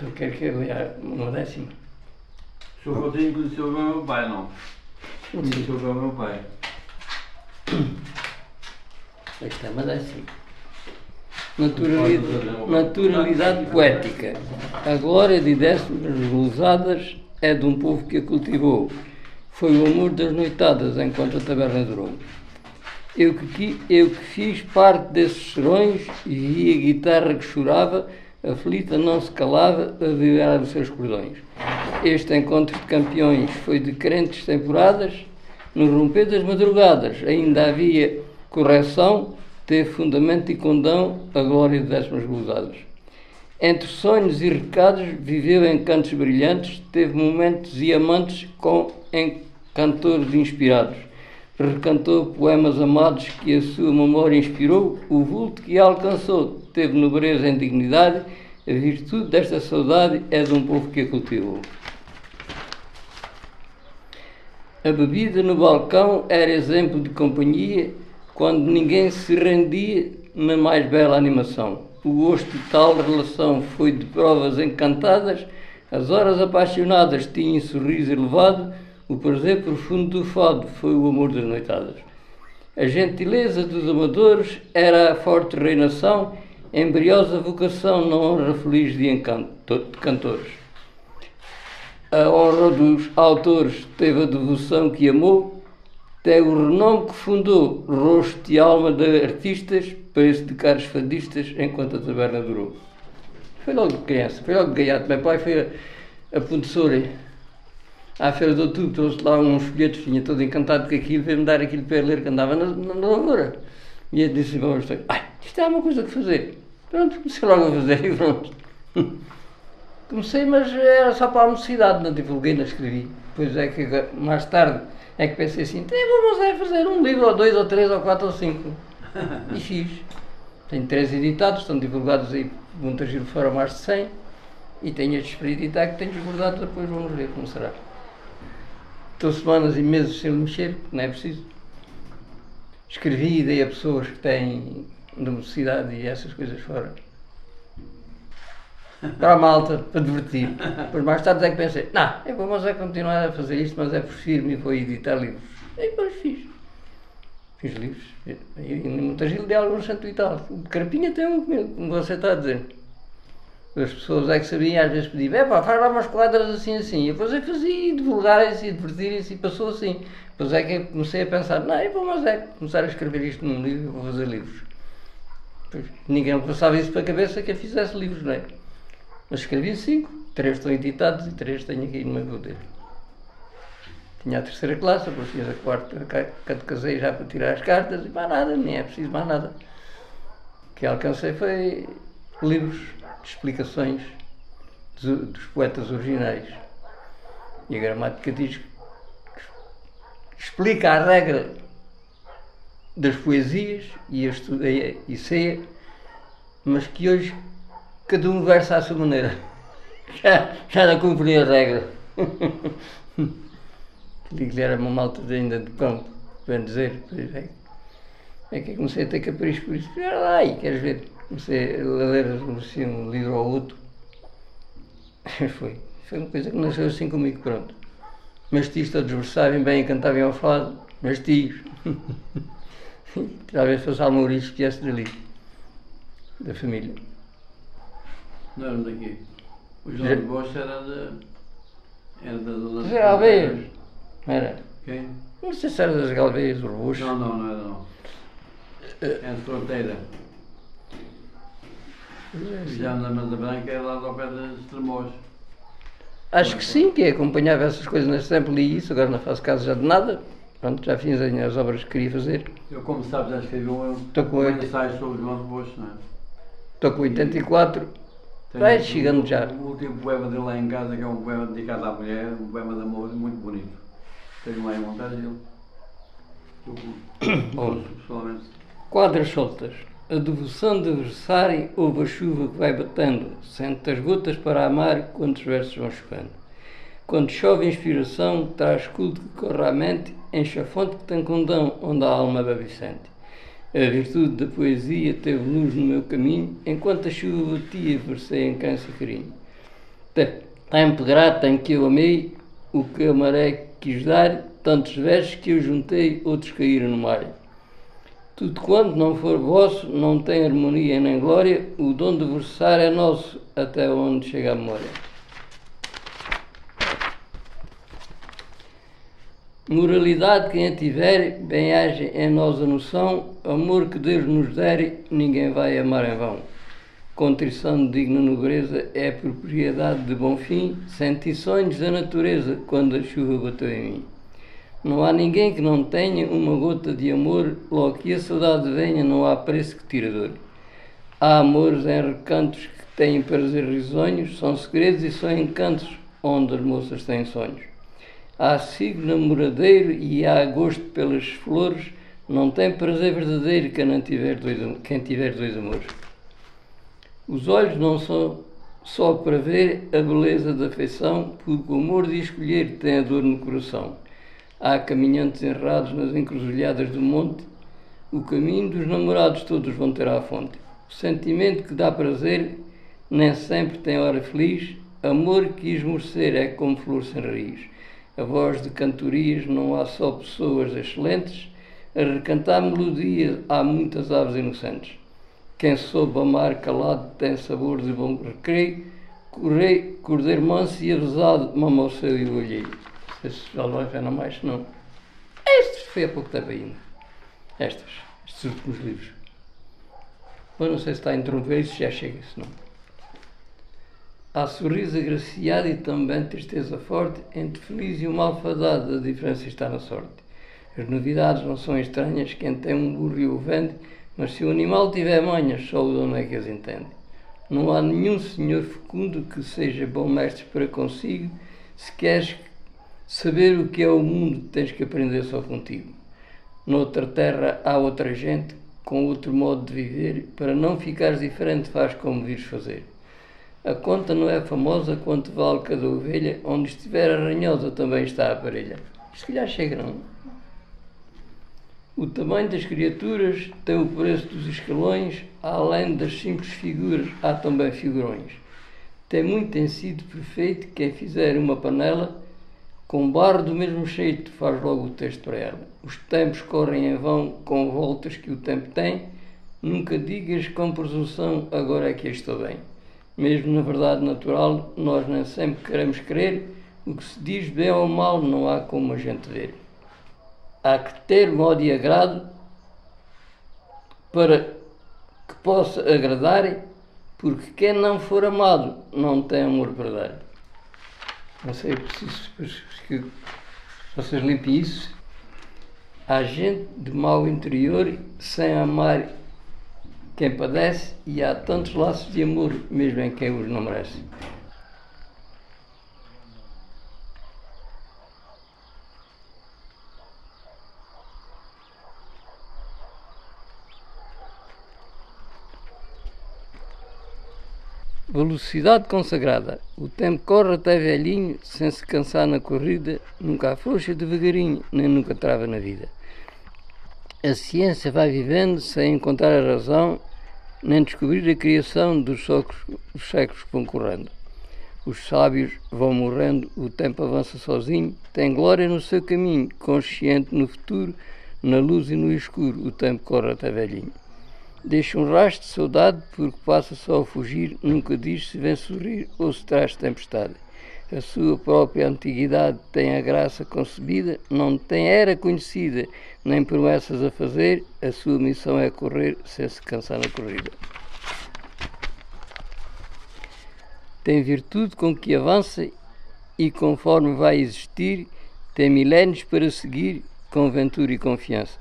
Tu queres que eu leia uma décima? O senhor Coutinho conheceu bem o meu pai, não? Bem o meu pai. Esta é uma décima. Naturalidade, naturalidade poética. A glória de décimas gozadas é de um povo que a cultivou. Foi o amor das noitadas enquanto a taberna durou. Eu que, eu que fiz parte desses serões e vi a guitarra que chorava, aflita não se calava a vibrar os seus cordões. Este encontro de campeões foi de crentes temporadas, no romper das madrugadas ainda havia correção, teve fundamento e condão a glória de décimas gozadas. Entre sonhos e recados viveu em cantos brilhantes, teve momentos e amantes com encantores inspirados. Recantou poemas amados que a sua memória inspirou, o vulto que a alcançou teve nobreza em dignidade, a virtude desta saudade é de um povo que a cultivou. A bebida no balcão era exemplo de companhia quando ninguém se rendia na mais bela animação. O gosto de tal relação foi de provas encantadas, as horas apaixonadas tinham sorriso elevado, o prazer profundo do fado foi o amor das noitadas. A gentileza dos amadores era a forte reinação, embriosa vocação na honra feliz de, encanto, de cantores. A honra dos autores teve a devoção que amou, até o renome que fundou, rosto e alma de artistas, preço de caros fadistas, enquanto a taberna durou. Foi logo de criança, foi logo de gaiato. Meu pai foi a, a à feira de outubro, trouxe lá uns folhetos, tinha todo encantado com aquilo, veio-me dar aquilo para ler que andava na, na, lavoura. E eu disse, vamos, ai, isto é uma coisa que fazer. Pronto, comecei logo a fazer e pronto. Comecei, mas era só para a mocidade, não divulguei, não escrevi. Depois é que mais tarde é que pensei assim, "Então, vamos é fazer um livro, ou dois, ou três, ou quatro, ou cinco. E fiz. Tenho três editados, estão divulgados aí, muitas foram mais de 100. E tenho estes para editar que tenho guardado, depois vamos ver como será. Estou semanas e meses sem mexer, não é preciso. Escrevi e dei a pessoas que têm necessidade e essas coisas fora. Para a malta, para divertir. Depois mais tarde é que pensei, não, eu vou mas é continuar a fazer isto, mas é por firme e vou editar livros. E depois fiz. Fiz livros. E, e muita gente deu alguns cento e tal. O Carpinha tem um como você está a dizer. As pessoas é que sabiam, às vezes pediam, pá, faz lá umas quadras assim assim. E depois eu fazia divulgarem-se e divertirem-se e passou assim. Depois é que comecei a pensar, não, eu vou mas é começar a escrever isto num livro, vou fazer livros. Pois, ninguém me passava isso para a cabeça que eu fizesse livros, não é? Mas escrevi cinco, três estão editados e três tenho aqui no meu poder. Tinha a terceira classe, depois tinha a quarta, que casei já para tirar as cartas e mais nada, nem é preciso mais nada. O que alcancei foi livros de explicações dos, poetas originais. E a gramática diz que explica a regra das poesias e a estudei e ceia, mas que hoje cada um versa à sua maneira. Já, já não cumpri a regra. Que era uma malta ainda de campo, bem dizer. É, é que comecei a ter capricho por isso. Olha lá, e queres ver? Comecei a ler assim, um livro ou outro. Foi. Foi uma coisa que nasceu assim comigo, pronto. Meus tios todos versavam bem, cantavam ao fado. Meus tios. Talvez fosse Almouriz que viesse dali. Da família. Não eram daqui. O João de Bosch era da. Era da José Alveias. Era. Quem? Não sei se era das Galveias, do Robucho. Não, não, não era não. É de fronteira. Já na Manda Branca é lá ao pé de Estremoz. Acho que sim, que acompanhava essas coisas nesse tempo, li isso, agora não faço caso já de nada. Pronto, já fiz as obras que queria fazer. Eu, como sabes, já escrevi um, um ensaio sobre João de Bosch, não é? Estou com 84. Tenho Vai o- chegando já. O último poema dele lá em casa, que é um poema dedicado à mulher, um poema de amor muito bonito. Tenho lá em montagem dele. Eu pessoalmente. Quadras soltas. A devoção de versarem ouve a chuva que vai batendo, sente as gotas para amar quando os versos vão chovendo. Quando chove inspiração, traz culto que corre à mente, enche a fonte que tem condão, onde a alma bebe e sente. A virtude da poesia teve luz no meu caminho, enquanto a chuva batia, versei em câncer e carinho. Tempo grato em que eu amei, o que a maré quis dar, tantos versos que eu juntei, outros caíram no mar. Tudo quanto não for vosso, não tem harmonia nem glória, o dom de versar é nosso, até onde chega a memória. Moralidade quem a tiver, bem age em nós a noção, amor que Deus nos der, ninguém vai amar em vão. Contrição de digna nobreza é propriedade de bom fim, senti sonhos da natureza quando a chuva bateu em mim. Não há ninguém que não tenha uma gota de amor, logo que a saudade venha, não há preço que tira dor. Há amores em recantos que têm prazer risonhos, são segredos e são encantos onde as moças têm sonhos. Há sigo namoradeiro e há gosto pelas flores, não tem prazer verdadeiro quem, não tiver dois, quem tiver dois amores. Os olhos não são só para ver a beleza da afeição, porque o amor de escolher tem a dor no coração. Há caminhantes errados nas encruzilhadas do monte, o caminho dos namorados todos vão ter à fonte. O sentimento que dá prazer nem sempre tem hora feliz, amor que esmorecer é como flor sem raiz. A voz de cantorias não há só pessoas excelentes, a recantar melodias há muitas aves inocentes. Quem soube amar calado tem sabor de bom recreio. Cordeiro manso e avisado, mama o seu e o olhei. Esses já não mais, não. Estes foi há pouco tempo ainda. Estas, estes últimos livros. Mas não sei se está a interromper isso, já chega, se não. Há sorriso agraciado e também tristeza forte, entre feliz e malfadado, a diferença está na sorte. As novidades não são estranhas, quem tem um burro e o vende, mas se o animal tiver manhas, só o dono é que as entende. Não há nenhum senhor fecundo que seja bom mestre para consigo. Se queres saber o que é o mundo, tens que aprender só contigo. Noutra terra há outra gente, com outro modo de viver, para não ficares diferente, faz como vires fazer. A conta não é famosa quanto vale cada ovelha, onde estiver arranhosa também está a parelha. Se calhar chega, não? O tamanho das criaturas tem o preço dos escalões, além das simples figuras, há também figurões. Tem muito em sido perfeito quem fizer uma panela, com barro do mesmo jeito faz logo o texto para ela. Os tempos correm em vão com voltas que o tempo tem, nunca digas com presunção, agora é que estou bem. Mesmo na verdade natural, nós nem sempre queremos crer, o que se diz bem ou mal não há como a gente ver há que ter modo e agrado para que possa agradar, porque quem não for amado não tem amor dar. Não sei, preciso que vocês limpem isso. Há gente de mau interior sem amar quem padece e há tantos laços de amor, mesmo em quem os não merece. Velocidade consagrada. O tempo corre até velhinho, sem se cansar na corrida, nunca afrouxa devagarinho, nem nunca trava na vida. A ciência vai vivendo sem encontrar a razão, nem descobrir a criação dos, séculos que vão correndo. Os sábios vão morrendo, o tempo avança sozinho, tem glória no seu caminho, consciente no futuro, na luz e no escuro, o tempo corre até velhinho. Deixa um rastro de saudade porque passa só a fugir, nunca diz se vem sorrir ou se traz tempestade. A sua própria antiguidade tem a graça concebida, não tem era conhecida, nem promessas a fazer, a sua missão é correr sem se cansar na corrida. Tem virtude com que avança e conforme vai existir, tem milénios para seguir com ventura e confiança.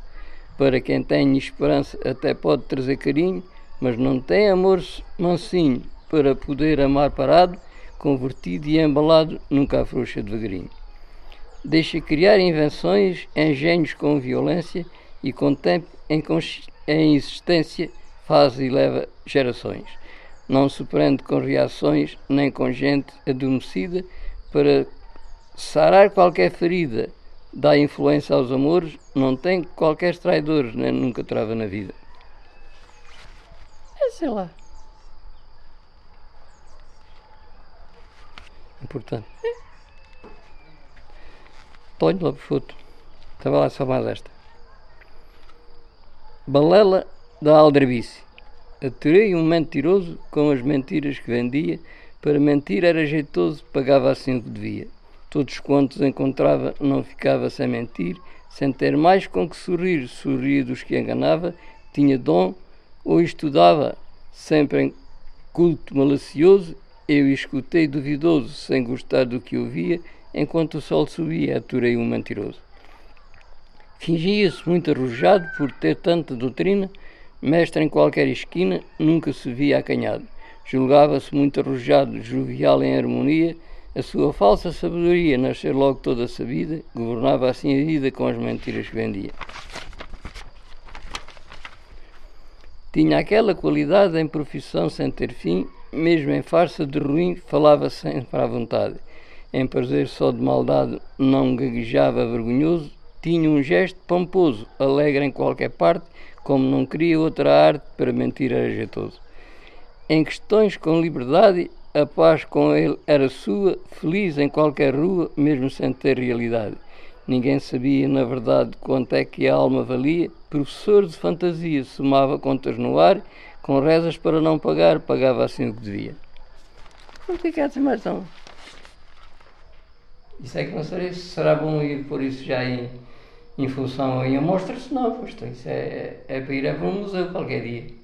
Para quem tem esperança, até pode trazer carinho, mas não tem amor mansinho para poder amar parado, convertido e embalado, nunca afrouxa devagarinho. Deixa criar invenções, engenhos com violência e com tempo em, em existência faz e leva gerações. Não se prende com reações nem com gente adormecida para sarar qualquer ferida dá influência aos amores, não tem qualquer traidor, nem nunca trava na vida. É, sei lá. Portanto. Olha lá foto. Estava lá só mais esta. Balela da Aldrabice. Aturei um mentiroso com as mentiras que vendia. Para mentir era jeitoso, pagava assim o que devia. Todos quantos encontrava não ficava sem mentir, sem ter mais com que sorrir, sorria dos que enganava, tinha dom ou estudava, sempre em culto malacioso, eu escutei duvidoso, sem gostar do que ouvia, enquanto o sol subia, aturei um mentiroso. Fingia-se muito arrojado por ter tanta doutrina, mestre em qualquer esquina, nunca se via acanhado. Julgava-se muito arrojado, jovial em harmonia, a sua falsa sabedoria, nascer logo toda sabida, governava assim a vida com as mentiras que vendia. Tinha aquela qualidade em profissão sem ter fim, mesmo em farsa de ruim, falava sempre à vontade. Em prazer só de maldade não gaguejava vergonhoso, tinha um gesto pomposo, alegre em qualquer parte, como não queria outra arte para mentir era jeitoso. Em questões com liberdade, a paz com ele era sua, feliz em qualquer rua, mesmo sem ter realidade. Ninguém sabia, na verdade, quanto é que a alma valia. Professor de fantasia, somava contas no ar, com rezas para não pagar, pagava assim o que devia. Complicado sem mais não. Isso é que não sei se será bom ir por isso já em, em função em amostras, não, pois então, isso é, é para ir a um museu qualquer dia.